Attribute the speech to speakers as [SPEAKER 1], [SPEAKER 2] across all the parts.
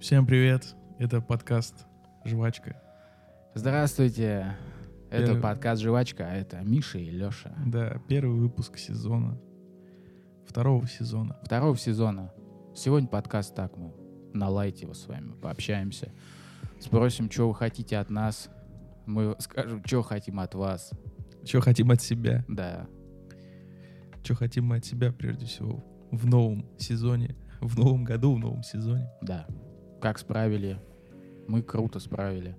[SPEAKER 1] Всем привет, это подкаст «Жвачка».
[SPEAKER 2] Здравствуйте. Это
[SPEAKER 1] Первый-
[SPEAKER 2] подкаст «Жвачка», а это Миша и Леша.
[SPEAKER 1] Да, первый выпуск сезона, второго сезона.
[SPEAKER 2] Второго сезона. Сегодня подкаст так, мы на лайте его с вами пообщаемся. Спросим, что вы хотите от нас. Мы скажем, что хотим от вас.
[SPEAKER 1] Что хотим от себя?
[SPEAKER 2] Да.
[SPEAKER 1] Что хотим мы от себя, прежде всего, в новом сезоне, в новом году, в новом сезоне.
[SPEAKER 2] Да. Как справили? Мы круто справили.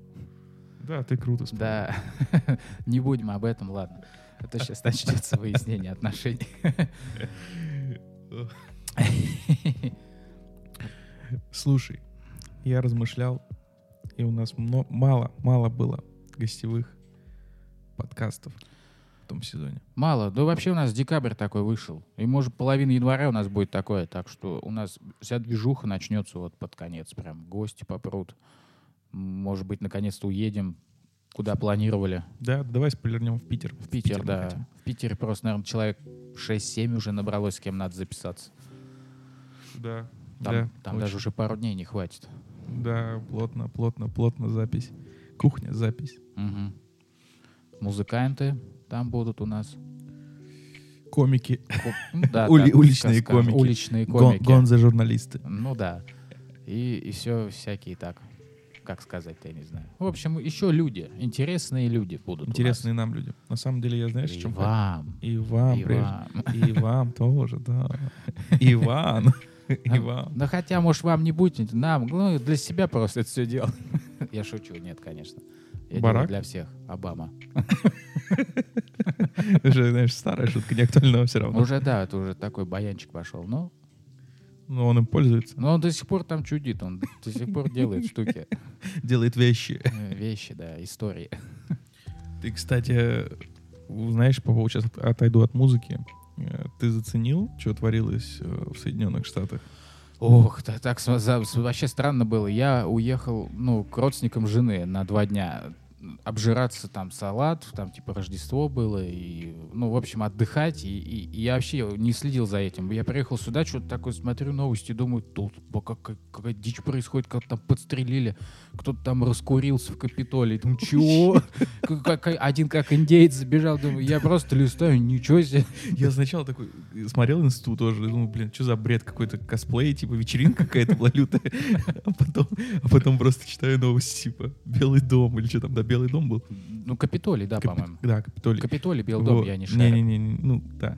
[SPEAKER 1] Да, ты круто справил.
[SPEAKER 2] Да. Не будем об этом, ладно. Это сейчас начнется выяснение отношений.
[SPEAKER 1] Слушай, я размышлял, и у нас мало, мало было гостевых подкастов том сезоне.
[SPEAKER 2] Мало. Да вообще у нас декабрь такой вышел. И может половина января у нас будет такое. Так что у нас вся движуха начнется вот под конец. Прям гости попрут. Может быть, наконец-то уедем, куда планировали.
[SPEAKER 1] Да, давай спойлернем в Питер.
[SPEAKER 2] В Питер, да.
[SPEAKER 1] хотим.
[SPEAKER 2] В Питере просто, наверное, человек 6-7 уже набралось, с кем надо записаться.
[SPEAKER 1] Да,
[SPEAKER 2] Там,
[SPEAKER 1] да,
[SPEAKER 2] там
[SPEAKER 1] очень.
[SPEAKER 2] даже уже пару дней не хватит.
[SPEAKER 1] Да, плотно, плотно, плотно запись. Кухня, запись.
[SPEAKER 2] Мгм. Музыканты там будут у нас.
[SPEAKER 1] Комики.
[SPEAKER 2] Ко- ну да,
[SPEAKER 1] Ули- уличные
[SPEAKER 2] скажем,
[SPEAKER 1] комики.
[SPEAKER 2] Уличные
[SPEAKER 1] Гон-
[SPEAKER 2] комики.
[SPEAKER 1] Гонзо-журналисты.
[SPEAKER 2] Ну да. И, и все всякие так. Как сказать-то, я не знаю. В общем, еще люди. Интересные люди будут
[SPEAKER 1] Интересные нам люди. На самом деле, я знаешь,
[SPEAKER 2] И
[SPEAKER 1] в чем...
[SPEAKER 2] вам.
[SPEAKER 1] И вам,
[SPEAKER 2] и
[SPEAKER 1] прежде.
[SPEAKER 2] вам.
[SPEAKER 1] И вам тоже, да. Иван. И вам.
[SPEAKER 2] Да хотя, может, вам не будет, нам, ну, для себя просто это все делал. Я шучу, нет, конечно. Я
[SPEAKER 1] Барак?
[SPEAKER 2] для всех. Обама.
[SPEAKER 1] Уже, знаешь, старая шутка, не актуальна все равно.
[SPEAKER 2] Уже, да, это уже такой баянчик пошел. Но,
[SPEAKER 1] Но он им пользуется.
[SPEAKER 2] но он до сих пор там чудит, он до сих пор делает штуки.
[SPEAKER 1] Делает вещи.
[SPEAKER 2] Э, Вещи, да, истории.
[SPEAKER 1] Ты, кстати, знаешь, по поводу сейчас от- отойду от музыки. Э, Ты заценил, что творилось э, в Соединенных Штатах?
[SPEAKER 2] Ох, так с- вообще странно было. Я уехал, ну, к родственникам жены на два дня обжираться там салат, там типа Рождество было, и, ну, в общем, отдыхать, и, и- и я вообще не следил за этим. Я приехал сюда, что-то такое смотрю новости, думаю, тут как, как- какая дичь происходит, как там подстрелили, кто-то там раскурился в Капитолии. Думаю, чего? Один как индейец забежал, думаю, я просто листаю, ничего себе.
[SPEAKER 1] Я сначала такой э, смотрел институт тоже, думаю, блин, что за бред какой-то косплей, типа вечеринка какая-то была лютая. А потом, а потом просто читаю новости, типа Белый дом или что там, да, Белый дом был.
[SPEAKER 2] Ну, Капитолий, да,
[SPEAKER 1] Капи-
[SPEAKER 2] по-моему.
[SPEAKER 1] Да, Капитолий.
[SPEAKER 2] Капитолий, Белый дом,
[SPEAKER 1] Вот.
[SPEAKER 2] я не шарю.
[SPEAKER 1] Не-не-не, ну, да.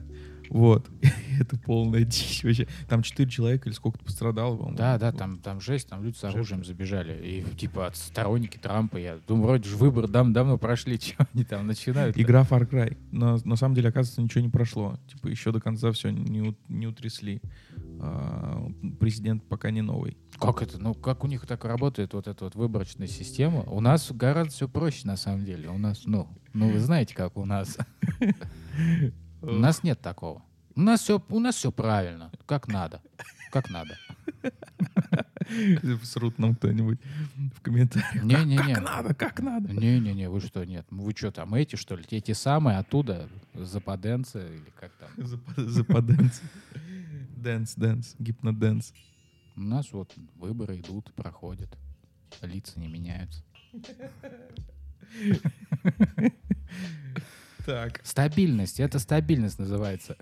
[SPEAKER 1] Вот. Это полная дичь вообще. Там четыре человека или сколько-то пострадало, по-моему.
[SPEAKER 2] Да, да, там, там жесть, там люди с оружием забежали. И типа от сторонники Трампа, я думаю, вроде же выборы дам давно прошли, чего они там начинают.
[SPEAKER 1] Игра Far Cry. Но на самом деле, оказывается, ничего не прошло. Типа еще до конца все не, не утрясли. А, президент пока не новый.
[SPEAKER 2] Как это? Ну, как у них так работает вот эта вот выборочная система? У нас гораздо все проще, на самом деле. У нас, ну, ну вы знаете, как у нас. У нас нет такого. У нас все, у нас все правильно, как надо, как надо.
[SPEAKER 1] Срут нам кто-нибудь в комментариях.
[SPEAKER 2] Не-не-не.
[SPEAKER 1] Как надо, как надо.
[SPEAKER 2] Не-не-не, вы что, нет? Вы что там, эти, что ли? Те самые оттуда, западенцы или как там?
[SPEAKER 1] Запа- Западенцы. Dance, dance, hypnodance.
[SPEAKER 2] У нас вот выборы идут, проходят, лица не меняются.
[SPEAKER 1] Так.
[SPEAKER 2] Стабильность, это стабильность называется.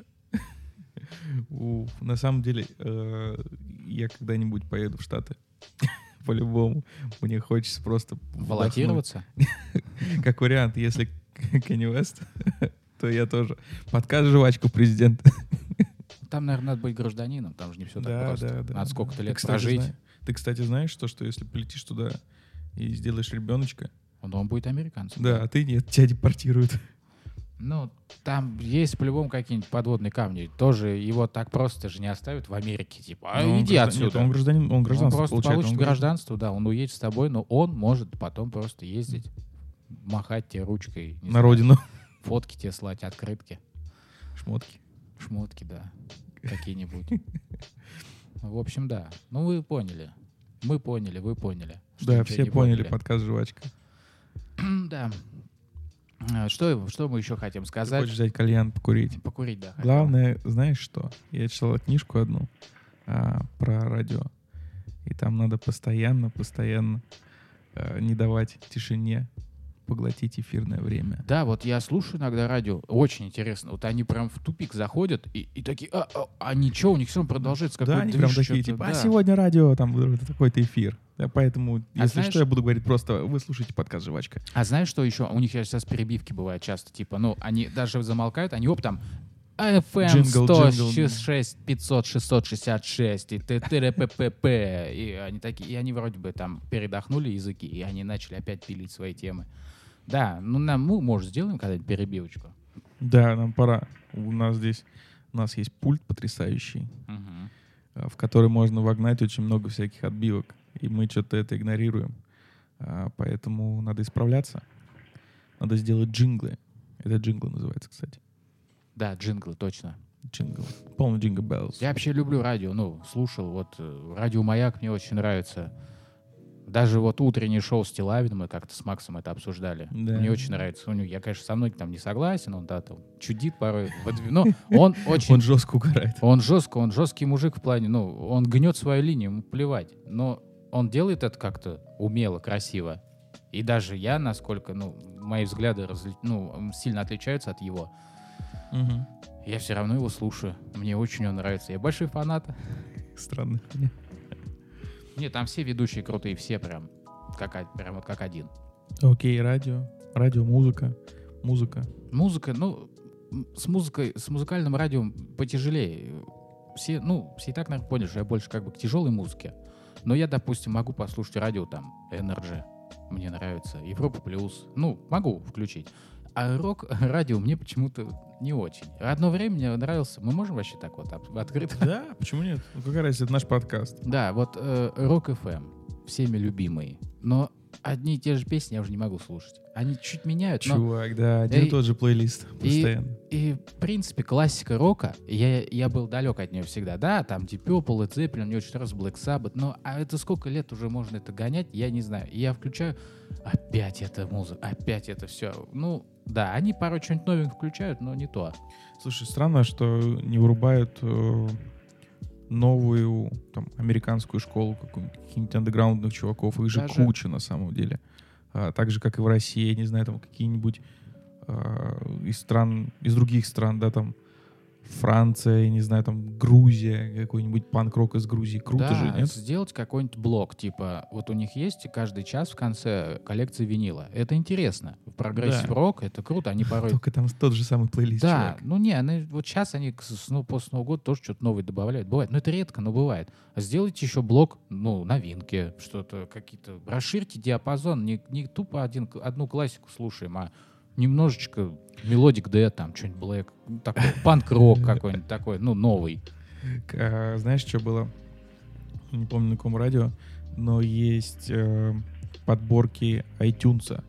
[SPEAKER 1] У, на самом деле, э, я когда-нибудь поеду в Штаты. По-любому. Мне хочется просто... вдохнуть.
[SPEAKER 2] Баллотироваться?
[SPEAKER 1] Как вариант, если Кенни Уэст, то я тоже. Подкаст «Жвачку президента».
[SPEAKER 2] Там, наверное, надо быть гражданином, там же не все так
[SPEAKER 1] Да,
[SPEAKER 2] просто.
[SPEAKER 1] да, да.
[SPEAKER 2] Надо сколько-то
[SPEAKER 1] Ты,
[SPEAKER 2] лет
[SPEAKER 1] кстати,
[SPEAKER 2] прожить,
[SPEAKER 1] зна- Ты, кстати, знаешь, то, что если полетишь туда и сделаешь ребеночка,
[SPEAKER 2] он, он будет американцем.
[SPEAKER 1] да, а ты нет, тебя депортируют.
[SPEAKER 2] Ну, там есть по-любому какие-нибудь подводные камни. Тоже его так просто же не оставят в Америке. Типа, а
[SPEAKER 1] Но он
[SPEAKER 2] иди
[SPEAKER 1] граждан-
[SPEAKER 2] отсюда.
[SPEAKER 1] Нет, он гражданин, он
[SPEAKER 2] Он
[SPEAKER 1] гражданство
[SPEAKER 2] просто
[SPEAKER 1] получает.
[SPEAKER 2] получит
[SPEAKER 1] он граждан-
[SPEAKER 2] гражданство, да, он уедет с тобой, но он может потом просто ездить, махать тебе ручкой.
[SPEAKER 1] На
[SPEAKER 2] знаю,
[SPEAKER 1] родину.
[SPEAKER 2] Фотки тебе слать, открытки.
[SPEAKER 1] Шмотки.
[SPEAKER 2] Шмотки, да, какие-нибудь. В общем, да. Ну, вы поняли. Мы поняли, вы поняли.
[SPEAKER 1] Да, все
[SPEAKER 2] не
[SPEAKER 1] поняли, подкаст «Жвачка».
[SPEAKER 2] Да. А, Что, что мы еще хотим
[SPEAKER 1] Ты
[SPEAKER 2] сказать?
[SPEAKER 1] хочешь взять кальян, покурить.
[SPEAKER 2] Покурить, да. хотел.
[SPEAKER 1] Главное, знаешь что? Я читал книжку одну а, про радио. И там надо постоянно, постоянно э, не давать тишине поглотить эфирное время.
[SPEAKER 2] Да, вот я слушаю иногда радио, очень интересно. Вот они прям в тупик заходят и, и такие, а, а, а ничего, у них все равно продолжается
[SPEAKER 1] Да,
[SPEAKER 2] какой-то
[SPEAKER 1] они
[SPEAKER 2] движ,
[SPEAKER 1] прям такие, типа, а
[SPEAKER 2] да.
[SPEAKER 1] сегодня радио, там такой-то эфир. Да, поэтому, если
[SPEAKER 2] знаешь-
[SPEAKER 1] что, я буду говорить просто, вы слушаете подкаст «Жвачка».
[SPEAKER 2] А знаешь, что еще? У них сейчас перебивки бывают часто, типа, ну, они даже замолкают, они оп, там, FM
[SPEAKER 1] Джингл, джингл.
[SPEAKER 2] 106 500 666 и т.п.п.п. И они такие, и они вроде бы там передохнули языки, и они начали опять пилить свои темы. Да, ну нам, мы, может, сделаем когда-нибудь перебивочку.
[SPEAKER 1] Да, нам пора. У нас здесь, у нас есть пульт потрясающий, а, в который можно вогнать очень много всяких отбивок. И мы что-то это игнорируем. А, Поэтому надо исправляться. Надо сделать джинглы. Это джинглы называется, кстати.
[SPEAKER 2] Да, джинглы, точно.
[SPEAKER 1] Джингл. Полный jingle bells.
[SPEAKER 2] Я вообще люблю радио, ну, слушал, вот э, радио «Маяк» мне очень нравится. Даже вот утреннее шоу с Тилавиным, мы как-то с Максом это обсуждали.
[SPEAKER 1] Да.
[SPEAKER 2] Мне очень нравится. У него, я, конечно, со мной там не согласен, он, да, там, чудит порой. Но он очень...
[SPEAKER 1] Он жестко угорает.
[SPEAKER 2] Он жестко, он жесткий мужик в плане, ну, он гнет свою линию, ему плевать. Но он делает это как-то умело, красиво. И даже я, насколько, ну, мои взгляды разли- ну, сильно отличаются от его,
[SPEAKER 1] Мгм.
[SPEAKER 2] я все равно его слушаю. Мне очень он нравится. Я большой фанат.
[SPEAKER 1] Странно.
[SPEAKER 2] Нет, там все ведущие крутые, все прям как, прям вот как один.
[SPEAKER 1] Окей, радио. Радио, музыка. Музыка.
[SPEAKER 2] Музыка, ну, с музыкой, с музыкальным радио потяжелее. Все, ну, все и так, наверное, поняли, что я больше как бы к тяжелой музыке. Но я, допустим, могу послушать радио там Energy, мне нравится, Европа Плюс, ну, могу включить. А рок-радио мне почему-то не очень. Одно время мне нравился, мы можем вообще так вот открыто?
[SPEAKER 1] Да, почему нет? Ну, какая разница, это наш подкаст.
[SPEAKER 2] Да, вот э, Рок FM, всеми любимый. Но одни и те же песни я уже не могу слушать. Они чуть меняют, но...
[SPEAKER 1] Чувак, да, один и
[SPEAKER 2] И-
[SPEAKER 1] тот же плейлист постоянно.
[SPEAKER 2] И, в принципе, классика рока, я, я был далек от нее всегда. Да, там Deep Purple, Led Zeppelin, мне очень нравится Black Sabbath, но а это сколько лет уже можно это гонять, я не знаю. И я включаю, опять эта музыка, опять это все. Ну, да, они порой что-нибудь новенькое включают, но не то.
[SPEAKER 1] Слушай, странно, что не вырубают э, новую там, американскую школу каких-нибудь андеграундных чуваков. Их же
[SPEAKER 2] Даже-
[SPEAKER 1] куча на самом деле. А, так же, как и в России, я не знаю, там какие-нибудь а, из стран, из других стран, да, там Франция, я не знаю, там Грузия, какой-нибудь панк-рок из Грузии. Круто
[SPEAKER 2] да,
[SPEAKER 1] же, нет?
[SPEAKER 2] сделать какой-нибудь блок, типа, вот у них есть каждый час в конце коллекция винила. Это интересно. В прогрессив
[SPEAKER 1] Да.
[SPEAKER 2] рок это круто, они порой
[SPEAKER 1] Только там тот же самый плейлист,
[SPEAKER 2] Да,
[SPEAKER 1] чувак.
[SPEAKER 2] ну не, они, вот сейчас они ну, после Нового года тоже что-то новое добавляют. Бывает, но это редко, но бывает. А сделайте еще блок, ну, новинки, что-то, какие-то. Расширьте диапазон, не, не тупо один, одну классику слушаем, а немножечко melodic death, там, что-нибудь black, такой, панк-рок какой-нибудь такой, ну, новый.
[SPEAKER 1] А, знаешь, что было? Не помню на каком радио, но есть э, подборки iTunes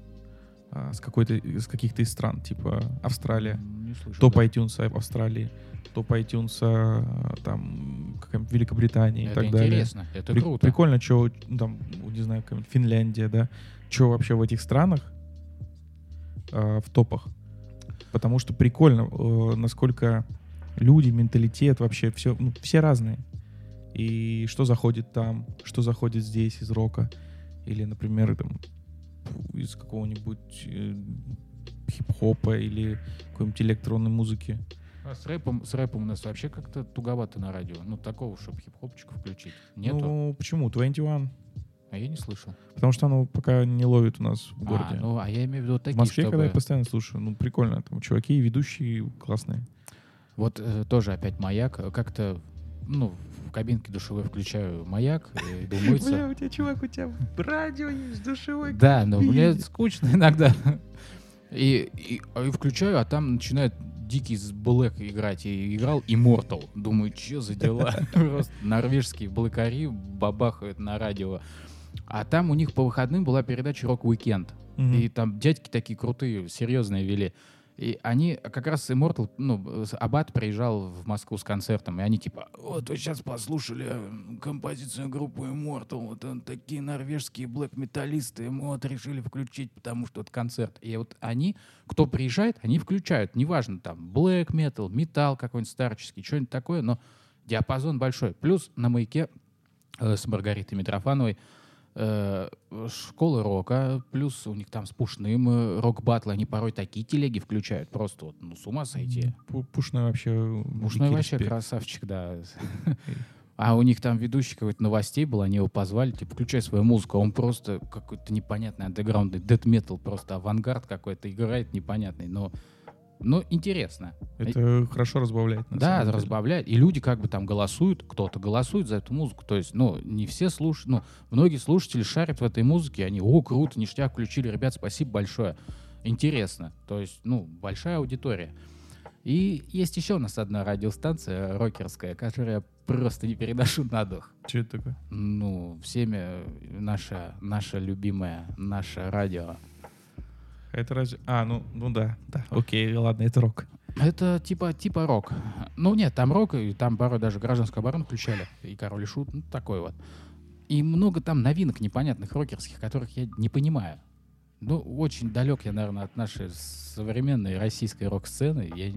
[SPEAKER 1] а, с какой-то из каких-то из стран, типа Австралия,
[SPEAKER 2] слышал.
[SPEAKER 1] топ
[SPEAKER 2] да.
[SPEAKER 1] iTunes Австралии, топ iTunes а, там какая-нибудь Великобритания и
[SPEAKER 2] Это
[SPEAKER 1] так далее.
[SPEAKER 2] интересно, это
[SPEAKER 1] При-
[SPEAKER 2] круто.
[SPEAKER 1] Прикольно, что там, не знаю, Финляндия, да, что вообще в этих странах а, в топах. Потому что прикольно, э, насколько люди, менталитет, вообще все, ну, все разные. И что заходит там, что заходит здесь из рока. Или, например, там, из какого-нибудь э, хип-хопа или какой-нибудь электронной музыки.
[SPEAKER 2] А с рэпом, с рэпом у нас вообще как-то туговато на радио. Ну, такого, чтобы хип-хопчика включить. Нету.
[SPEAKER 1] Ну, почему? 21.
[SPEAKER 2] А я не слышал.
[SPEAKER 1] Потому что оно пока не ловит у нас в
[SPEAKER 2] А,
[SPEAKER 1] городе.
[SPEAKER 2] ну, а я имею в виду такие,
[SPEAKER 1] в Москве,
[SPEAKER 2] чтобы...
[SPEAKER 1] когда я постоянно слушаю, ну, прикольно. Там чуваки, ведущие классные.
[SPEAKER 2] Вот э, тоже опять маяк. Э, Как-то, ну, в кабинке душевой включаю маяк, и иду мыться.
[SPEAKER 1] у тебя, чувак, у тебя радио есть, душевой.
[SPEAKER 2] Да, но мне скучно иногда. И, и, а и включаю, а там начинает дикий black играть. И играл Immortal. Думаю, что за дела? Просто норвежские блэкари бабахают на радио. А там у них по выходным была передача «Рок Уикенд». И там дядьки такие крутые, серьезные вели. И они как раз Immortal, ну, Аббат приезжал в Москву с концертом, и они типа, вот вы сейчас послушали э, композицию группы Immortal, вот он, такие норвежские блэк-металлисты, мы вот решили включить, потому что это концерт. И вот они, кто приезжает, они включают, неважно, там, блэк метал, металл какой-нибудь старческий, что-нибудь такое, но диапазон большой. Плюс на маяке э, с Маргаритой Митрофановой. Э, школа рока, плюс у них там с Пушным э, рок-батлы, они порой такие телеги включают, просто вот, ну, с ума сойти.
[SPEAKER 1] Пу- Пушной вообще...
[SPEAKER 2] Пушной
[SPEAKER 1] дикий
[SPEAKER 2] вообще
[SPEAKER 1] респект.
[SPEAKER 2] красавчик, да. А у них там ведущий какой-то новостей был, они его позвали, типа, включай свою музыку, а он просто какой-то непонятный андеграундный дэт метал, просто авангард какой-то играет непонятный, но, но интересно.
[SPEAKER 1] Это хорошо разбавляет.
[SPEAKER 2] да, разбавляет. И люди как бы там голосуют, кто-то голосует за эту музыку. То есть, ну, не все слушают, ну, многие слушатели шарят в этой музыке, они, о, круто, ништяк, включили, ребят, спасибо большое. Интересно. То есть, ну, большая аудитория. И есть еще у нас одна радиостанция рокерская, которую я просто не переношу на дух.
[SPEAKER 1] Что это такое?
[SPEAKER 2] Ну, всеми наша, наша любимая, наше радио.
[SPEAKER 1] Это разве... А, ну, ну да, да. Окей, ладно, это рок.
[SPEAKER 2] Это типа, типа рок. Ну нет, там рок, и там порой даже гражданскую оборону включали, и король и шут, ну такой вот. И много там новинок непонятных рокерских, которых я не понимаю. Ну, очень далек я, наверное, от нашей современной российской рок-сцены. Я,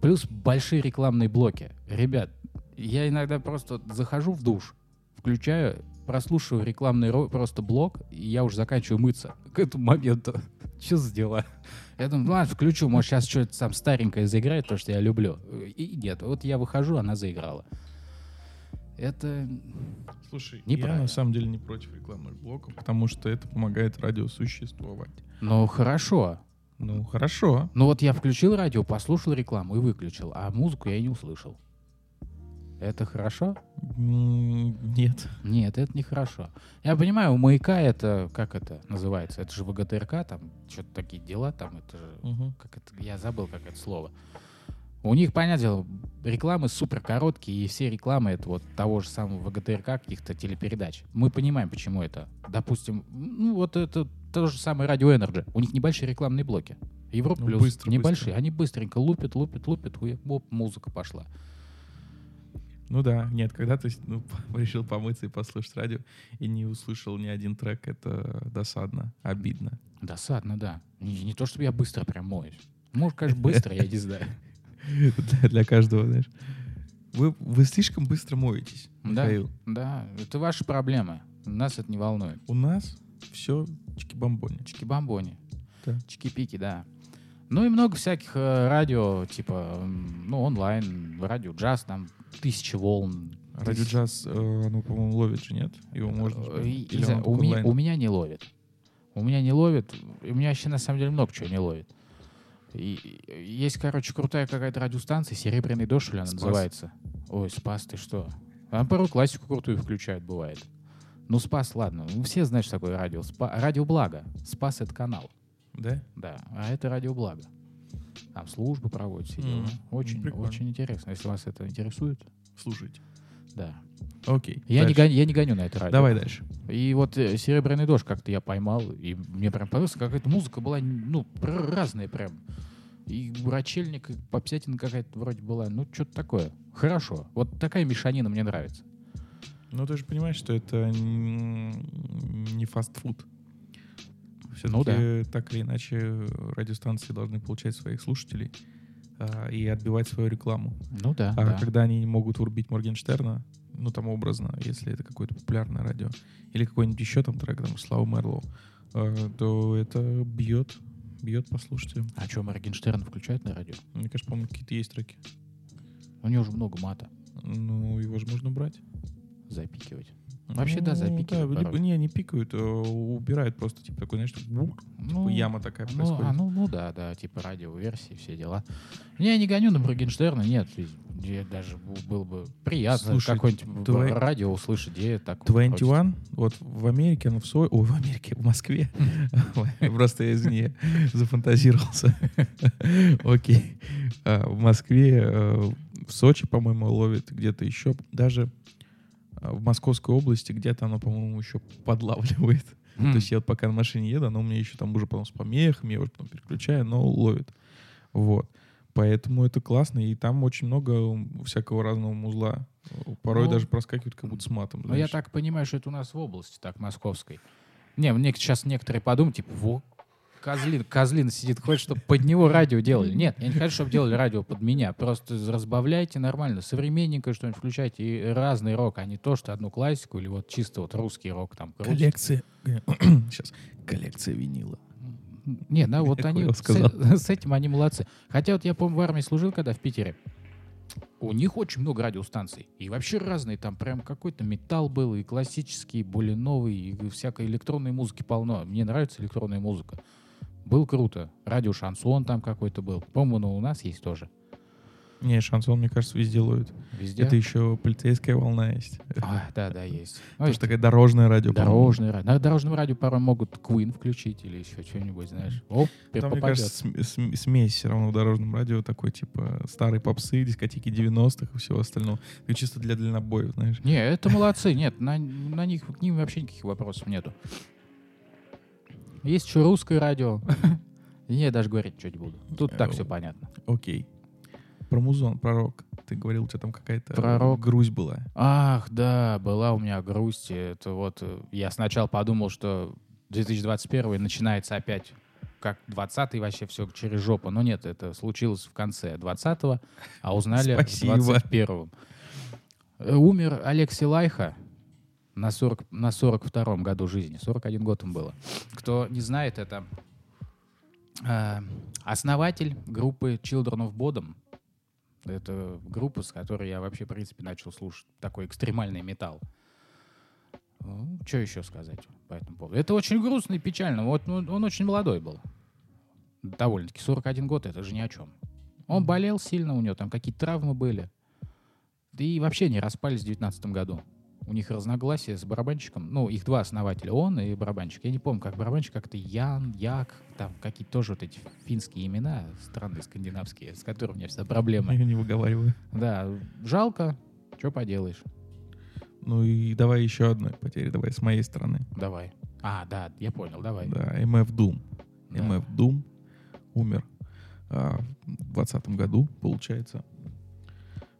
[SPEAKER 2] Плюс большие рекламные блоки. Ребят, я иногда просто захожу в душ, включаю, прослушиваю рекламный ро- просто блок, и я уже заканчиваю мыться к этому моменту. Что за дела? Я думаю, ну ладно, включу, может, сейчас что-то там старенькое заиграет, то, что я люблю. И нет, вот я выхожу, она заиграла. Это...
[SPEAKER 1] Слушай, я на самом деле не против рекламных блоков, потому что это помогает радио существовать.
[SPEAKER 2] Ну, хорошо.
[SPEAKER 1] Ну, хорошо.
[SPEAKER 2] Ну вот я включил радио, послушал рекламу и выключил, а музыку я и не услышал. Это хорошо?
[SPEAKER 1] Нет.
[SPEAKER 2] Нет, это не хорошо. Я понимаю, у маяка это, как это называется? Это же ВГТРК, там что-то такие дела, там это же,
[SPEAKER 1] Мгм.
[SPEAKER 2] как это, я забыл, как это слово. У них, понятное дело, рекламы супер короткие, и все рекламы это вот того же самого ВГТРК, каких-то телепередач. Мы понимаем, почему это. Допустим, ну вот это то же самое радио Energy. У них небольшие рекламные блоки. Европа
[SPEAKER 1] Ну,
[SPEAKER 2] плюс
[SPEAKER 1] быстро,
[SPEAKER 2] небольшие.
[SPEAKER 1] быстро.
[SPEAKER 2] Они быстренько лупят, лупят, лупят, хуя, оп, музыка пошла.
[SPEAKER 1] Ну да, нет, когда ты ну, решил помыться и послушать радио и не услышал ни один трек, это досадно, обидно.
[SPEAKER 2] Досадно, да. Не, не то, чтобы я быстро прям моюсь. Может, конечно, быстро, я не знаю.
[SPEAKER 1] для, для каждого, знаешь. Вы, вы слишком быстро моетесь,
[SPEAKER 2] Да,
[SPEAKER 1] Михаил.
[SPEAKER 2] да, это ваши проблемы. Нас это не волнует.
[SPEAKER 1] У нас все чики-бомбони.
[SPEAKER 2] Чики-бомбони.
[SPEAKER 1] Да.
[SPEAKER 2] Чики-пики, да. Ну и много всяких э, радио, типа, ну, онлайн, радио джаз, там, тысячи волн.
[SPEAKER 1] Радио
[SPEAKER 2] тысяч-
[SPEAKER 1] джаз, э, оно, по-моему, ловит же, нет? Его можно...
[SPEAKER 2] И-
[SPEAKER 1] Или
[SPEAKER 2] знаю, у, меня,
[SPEAKER 1] онлайн?
[SPEAKER 2] у меня не ловит. У меня не ловит. У меня вообще, на самом деле, много чего не ловит. И, есть, короче, крутая какая-то радиостанция, «Серебряный дождь», что ли, она
[SPEAKER 1] Спас.
[SPEAKER 2] называется. Ой, «Спас», ты что? А порой классику крутую включают, бывает. Ну, «Спас», ладно. Ну, все знают, что такое радио. Спа- радио «Благо». «Спас» — это канал.
[SPEAKER 1] Да?
[SPEAKER 2] Да, а это радио «Благо». Там службы проводят, все дела. Очень,
[SPEAKER 1] прикольно.
[SPEAKER 2] очень интересно. Если вас это интересует,
[SPEAKER 1] Слушайте.
[SPEAKER 2] да.
[SPEAKER 1] Окей.
[SPEAKER 2] Я не, гоню, я не гоню на это радио.
[SPEAKER 1] Давай дальше.
[SPEAKER 2] И вот э, «Серебряный дождь» как-то я поймал, и мне прям понравилось, какая-то музыка была, ну, разная прям. И Рачельник, и Попсятина какая-то вроде была, ну, что-то такое. Хорошо. Вот такая мешанина мне нравится.
[SPEAKER 1] Ну, ты же понимаешь, что это не фастфуд. Все-таки
[SPEAKER 2] Ну да.
[SPEAKER 1] так или иначе радиостанции должны получать своих слушателей а, и отбивать свою рекламу.
[SPEAKER 2] Ну да,
[SPEAKER 1] А
[SPEAKER 2] да.
[SPEAKER 1] когда они не могут врубить Моргенштерна, ну там образно, если это какое-то популярное радио, или какой-нибудь еще там трек, там, Слава Мерлоу, э, то это бьет, бьет по слушателям.
[SPEAKER 2] А что, Моргенштерн включают на радио?
[SPEAKER 1] Мне кажется, по-моему, какие-то есть треки.
[SPEAKER 2] У него же много мата
[SPEAKER 1] Ну, его же можно брать.
[SPEAKER 2] запикивать. Вообще, да,
[SPEAKER 1] Ну,
[SPEAKER 2] запикивают
[SPEAKER 1] либо-
[SPEAKER 2] порой.
[SPEAKER 1] не, не пикают, а убирают просто, типа, такой, знаешь, бук,
[SPEAKER 2] Ну,
[SPEAKER 1] яма такая
[SPEAKER 2] Ну,
[SPEAKER 1] происходит.
[SPEAKER 2] а, ну, ну да, да, типа радиоверсии, все дела. Не, я не гоню на Моргенштерна, нет. Мне даже было бы приятно
[SPEAKER 1] Слушай,
[SPEAKER 2] какое-нибудь
[SPEAKER 1] твои-
[SPEAKER 2] радио услышать, где так
[SPEAKER 1] 21, вот в Америке, оно в Сой, ой, в Америке, в Москве. Просто, извини, зафантазировался. Окей. А, В Москве, э, в Сочи, по-моему, ловит где-то еще, даже в Московской области где-то оно, по-моему, еще подлавливает. То есть я вот пока на машине еду, оно у меня еще там уже потом с помехами, я уже потом переключаю, но ловит. Вот. Поэтому это классно, и там очень много всякого разного музла. Порой
[SPEAKER 2] Ну,
[SPEAKER 1] даже проскакивают как будто с матом.
[SPEAKER 2] Ну, я так понимаю, что это у нас в области, так, московской. Не, мне сейчас некоторые подумают, типа, во, козлин, козлин сидит, хочет, чтобы под него радио делали. Нет, я не хочу, чтобы делали радио под меня. Просто разбавляйте нормально. Современненькое что-нибудь включайте. И разный рок, а не то, что одну классику или вот чисто вот русский рок там. крутите.
[SPEAKER 1] Коллекция. Сейчас. Коллекция винила.
[SPEAKER 2] Не, да, вот
[SPEAKER 1] Я
[SPEAKER 2] они с, с этим они молодцы. Хотя вот я, помню, в армии служил, когда в Питере. У них очень много радиостанций. И вообще разные. Там прям какой-то металл был, и классический, и более новый, и всякой электронной музыки полно. Мне нравится электронная музыка. Был круто. Радио Шансон там какой-то был. По-моему, у нас есть тоже.
[SPEAKER 1] Не, шансон, мне кажется, везде ловит.
[SPEAKER 2] Везде.
[SPEAKER 1] Это еще полицейская волна есть.
[SPEAKER 2] А, да, да, есть. Ну,
[SPEAKER 1] Тоже такая дорожное радио.
[SPEAKER 2] Дорожное радио. На дорожном радио порой могут Queen включить или еще что-нибудь, знаешь. Оп,
[SPEAKER 1] Там, мне
[SPEAKER 2] попадет.
[SPEAKER 1] кажется, см- см- смесь все равно в дорожном радио такой, типа, старые попсы, дискотеки 90-х и всего остального. Это чисто для дальнобоев, знаешь.
[SPEAKER 2] Не, это молодцы. Нет, на, на них к ним вообще никаких вопросов нету. Есть еще русское радио. Я даже говорить не буду. Тут так все понятно.
[SPEAKER 1] Окей. Про музон, про рок. Ты говорил, у тебя там какая-то
[SPEAKER 2] Про рок.
[SPEAKER 1] грусть была.
[SPEAKER 2] Ах, да, была у меня грусть. Это вот э, я сначала подумал, что 2021 начинается опять как 20-й вообще все через жопу. Но нет, это случилось в конце 20-го, а узнали
[SPEAKER 1] Спасибо.
[SPEAKER 2] в 21-м. Э, Умер Алексей Лайха на, 40, на 42-м году жизни. 41 год ему было. Кто не знает, это э, основатель группы Children of Bodom. Это группа, с которой я вообще, в принципе, начал слушать такой экстремальный металл. что еще сказать по этому поводу? Это очень грустно и печально. Вот ну, он очень молодой был. Довольно-таки. 41 год, это же ни о чем. Он болел сильно, у него там какие-то травмы были. Да и вообще не распались в 19 году. У них разногласия с барабанщиком. Ну, их два основателя, он и барабанщик. Я не помню, как барабанщик, как-то Ян, Як, там какие-то тоже вот эти финские имена, странные, скандинавские, с которыми у меня всегда проблемы.
[SPEAKER 1] Я не выговариваю.
[SPEAKER 2] Да, жалко, что поделаешь.
[SPEAKER 1] Ну и давай еще одной потери, давай с моей стороны.
[SPEAKER 2] Давай. А, да, я понял, давай.
[SPEAKER 1] Да, Doom.
[SPEAKER 2] Да.
[SPEAKER 1] MF Doom умер а, в 2020 году, получается,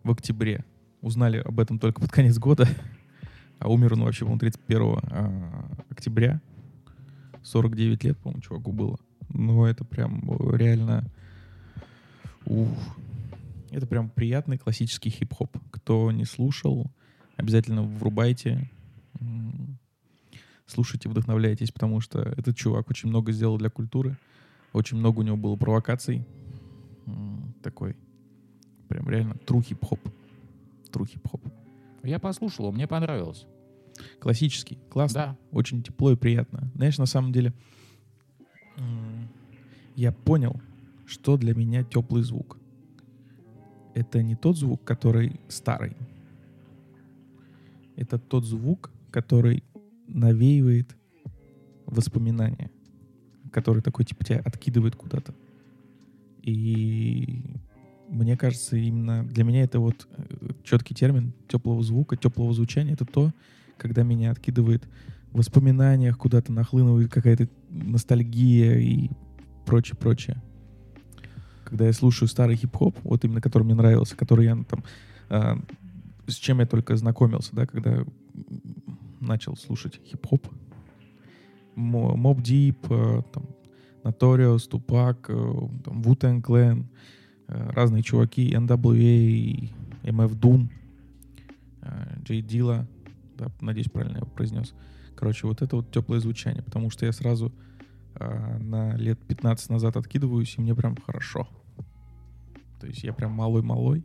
[SPEAKER 1] в октябре. Узнали об этом только под конец года, а умер он вообще, по-моему, 31 а, октября. 49 лет, по-моему, чуваку было. Ну, это прям реально... Ух. Это прям приятный классический хип-хоп. Кто не слушал, обязательно врубайте. Слушайте, вдохновляйтесь, потому что этот чувак очень много сделал для культуры. Очень много у него было провокаций. Такой прям реально true хип-хоп. True хип-хоп.
[SPEAKER 2] Я послушал, мне понравилось.
[SPEAKER 1] Классический, классно.
[SPEAKER 2] Да.
[SPEAKER 1] Очень тепло и приятно. Знаешь, на самом деле, я понял, что для меня теплый звук. Это не тот звук, который старый. Это тот звук, который навеивает воспоминания, который такой типа тебя откидывает куда-то. И мне кажется, именно для меня это вот э, четкий термин теплого звука, теплого звучания. Это то, когда меня откидывает в воспоминаниях куда-то нахлынывает какая-то ностальгия и прочее, прочее. Когда я слушаю старый хип-хоп, вот именно который мне нравился, который я ну, там а, с чем я только знакомился, да, когда начал слушать хип-хоп. Моб Дип, там, Notorious, Тупак, там, Wu-Tang Clan, э, разные чуваки, NWA, MF Doom, э, Джей Дила, да, надеюсь, правильно я его произнес. Короче, вот это вот теплое звучание, потому что я сразу э, на лет 15 назад откидываюсь, и мне прям хорошо. То есть я прям малой-малой,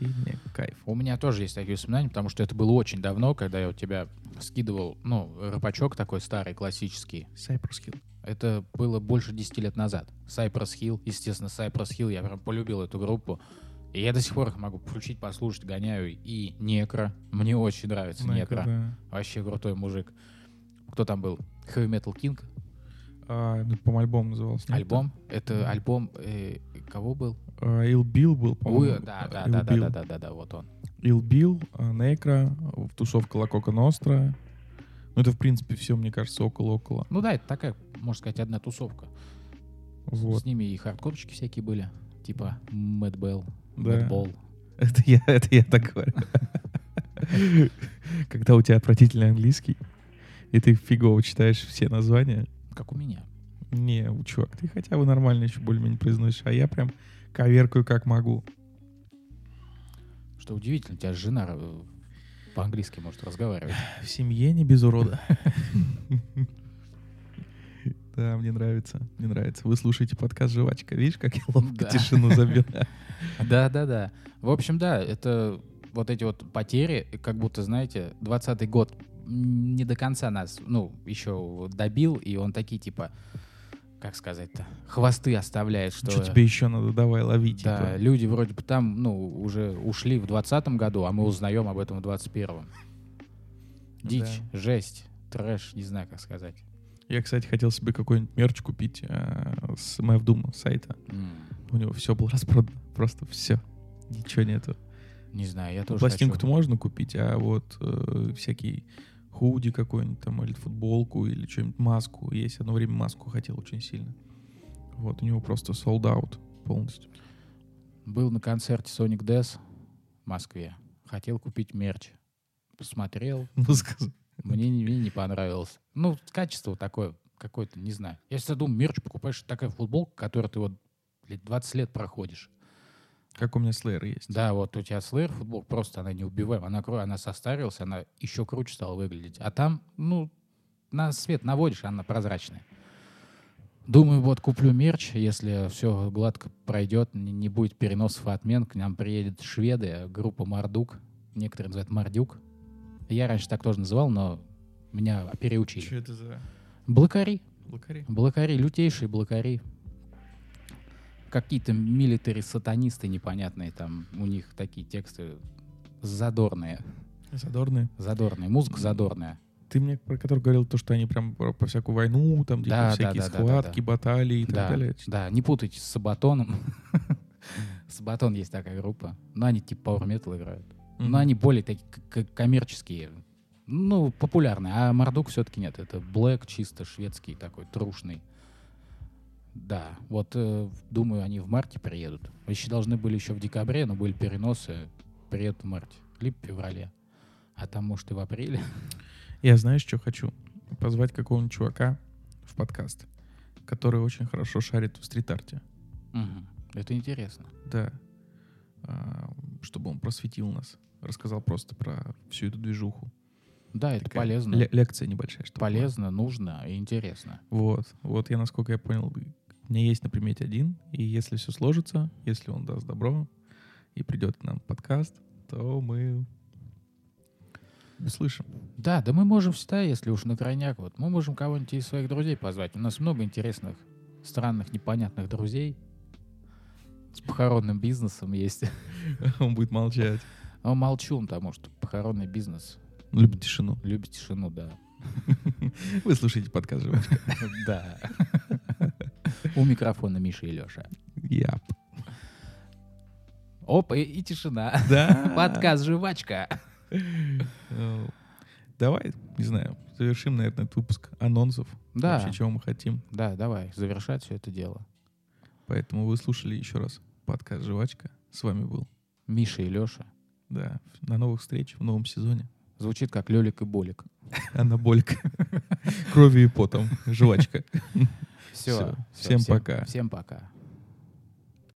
[SPEAKER 1] и мне кайф.
[SPEAKER 2] У меня тоже есть такие воспоминания, потому что это было очень давно, когда я у тебя скидывал, ну, рэпачок такой старый, классический.
[SPEAKER 1] Cypress Hill.
[SPEAKER 2] Это было больше 10 лет назад. Cypress Hill, естественно, Cypress Hill, я прям полюбил эту группу. И я до сих пор их могу включить, послушать, гоняю. И Некро. Мне очень нравится
[SPEAKER 1] Ну,
[SPEAKER 2] Некро.
[SPEAKER 1] да.
[SPEAKER 2] Вообще крутой мужик. Кто там был? Heavy Metal King?
[SPEAKER 1] А, ну, по-моему, альбом назывался. нет?
[SPEAKER 2] Альбом? Это альбом... э, кого был?
[SPEAKER 1] А, Ill Bill был,
[SPEAKER 2] Ой,
[SPEAKER 1] по-моему.
[SPEAKER 2] да, да, да, да, да, да, да, да, вот он.
[SPEAKER 1] Ill Bill, а, Некро, тусовка Ла Кока Ностра. Ну, это, в принципе, все, мне кажется, около-около.
[SPEAKER 2] Ну да, это такая, можно сказать, одна тусовка. С-
[SPEAKER 1] Вот.
[SPEAKER 2] С ними и хардкорчики всякие были. Типа Мэтт Белл,
[SPEAKER 1] Да.
[SPEAKER 2] Мэтт Болл.
[SPEAKER 1] Это я, это я так говорю. Когда у тебя отвратительный английский, и ты фигово читаешь все названия,
[SPEAKER 2] Как у меня.
[SPEAKER 1] Не, чувак, ты хотя бы нормально еще более-менее произносишь, а я прям коверкаю как могу.
[SPEAKER 2] Что удивительно, у тебя жена э, по-английски может разговаривать.
[SPEAKER 1] В семье не без урода. Да, мне нравится, мне нравится. Вы слушаете подкаст «Жвачка». Видишь, как я ловко
[SPEAKER 2] Да.
[SPEAKER 1] тишину забил?
[SPEAKER 2] Да, да, да. В общем, да, это вот эти вот потери, как будто, знаете, 20 год не до конца нас, ну, еще добил, и он такие, типа, как сказать-то, хвосты оставляет, что...
[SPEAKER 1] Что тебе еще надо? Давай, лови,
[SPEAKER 2] Да,
[SPEAKER 1] типа.
[SPEAKER 2] люди вроде бы там, ну, уже ушли в 20 году, а мы узнаем об этом в 21-м. Дичь, жесть, трэш, не знаю, как сказать.
[SPEAKER 1] Я, кстати, хотел себе какой-нибудь мерч купить э, с Мэвдума сайта.
[SPEAKER 2] М,
[SPEAKER 1] У него все было распродано. Просто все. Ничего нету.
[SPEAKER 2] Не знаю, я тоже
[SPEAKER 1] Пластинку-то можно купить, а вот э, всякий худи какой-нибудь там, или футболку, или что-нибудь, маску. Есть одно время маску хотел очень сильно. Вот, у него просто sold out полностью.
[SPEAKER 2] Был на концерте Sonic Death в Москве. Хотел купить мерч. Посмотрел,
[SPEAKER 1] Ну,
[SPEAKER 2] мне не, мне не понравилось. Ну, качество такое, какое-то, не знаю. Я всегда думаю, мерч покупаешь, такая футболка, которую ты вот блядь, 20 лет проходишь.
[SPEAKER 1] как у меня Slayer есть.
[SPEAKER 2] Да, вот у тебя Slayer футболка, просто она не убиваем. Она, она состарилась, она еще круче стала выглядеть. А там, ну, на свет наводишь, она прозрачная. Думаю, вот куплю мерч, если все гладко пройдет, не, не будет переносов и отмен, к нам приедет шведы, группа Мардук, некоторые называют Мардюк. Я раньше так тоже называл, но меня переучили.
[SPEAKER 1] Что это за
[SPEAKER 2] Блокари.
[SPEAKER 1] блокари?
[SPEAKER 2] Блокари, лютейшие блокари. Какие-то милитари-сатанисты непонятные там, у них такие тексты задорные.
[SPEAKER 1] Задорные.
[SPEAKER 2] Задорные, музыка задорная.
[SPEAKER 1] Ты мне про который говорил то, что они прям про, про всякую войну, там типа
[SPEAKER 2] Да, да,
[SPEAKER 1] всякие
[SPEAKER 2] да, да, да,
[SPEAKER 1] схватки,
[SPEAKER 2] да.
[SPEAKER 1] баталии и так
[SPEAKER 2] Да,
[SPEAKER 1] далее.
[SPEAKER 2] да, не путайте с Сабатоном. Сабатон есть такая группа. Но они типа Power Metal играют.
[SPEAKER 1] Мгм.
[SPEAKER 2] Но они более такие коммерческие. Ну, популярные. А Мардук все-таки нет. Это Блэк чисто шведский такой, трушный. Да, вот э, думаю, они в марте приедут. Еще должны были еще в декабре, но были переносы. Приедут в марте. Либо в феврале. А там, может, и в апреле.
[SPEAKER 1] Я знаешь, что хочу? Позвать какого-нибудь чувака в подкаст, который очень хорошо шарит в стрит-арте.
[SPEAKER 2] Мгм. Это интересно.
[SPEAKER 1] Да. А, чтобы он просветил нас. Рассказал просто про всю эту движуху.
[SPEAKER 2] Да, это
[SPEAKER 1] Такая
[SPEAKER 2] полезно.
[SPEAKER 1] ле- лекция небольшая. чтобы была.
[SPEAKER 2] Полезно, нужно и интересно.
[SPEAKER 1] Вот. Вот я, насколько я понял, у меня есть на примете один. И если все сложится, если он даст добро и придет к нам подкаст, то мы услышим.
[SPEAKER 2] Да, да мы можем всегда, если уж на крайняк, вот мы можем кого-нибудь из своих друзей позвать. У нас много интересных, странных, непонятных друзей. С похоронным бизнесом есть.
[SPEAKER 1] Он будет молчать.
[SPEAKER 2] А он молчун, потому что похоронный бизнес
[SPEAKER 1] любит тишину.
[SPEAKER 2] любит тишину, да.
[SPEAKER 1] Вы слушаете подкаст «Жвачка».
[SPEAKER 2] Да. У микрофона Миша и Леша.
[SPEAKER 1] Яп.
[SPEAKER 2] Опа, и, и тишина.
[SPEAKER 1] Да.
[SPEAKER 2] Подкаст «Жвачка».
[SPEAKER 1] Э, Давай, не знаю, завершим, наверное, этот выпуск анонсов.
[SPEAKER 2] Да,
[SPEAKER 1] Вообще, чего мы хотим.
[SPEAKER 2] да, давай, завершать все это дело.
[SPEAKER 1] Поэтому вы слушали еще раз подкаст «Жвачка». С вами был.
[SPEAKER 2] Миша и Леша.
[SPEAKER 1] Да, на новых встреч в новом сезоне.
[SPEAKER 2] Звучит как Лелик и Болик.
[SPEAKER 1] Анаболика. Кровью и потом. Жвачка.
[SPEAKER 2] Все.
[SPEAKER 1] Всем пока.
[SPEAKER 2] Всем пока.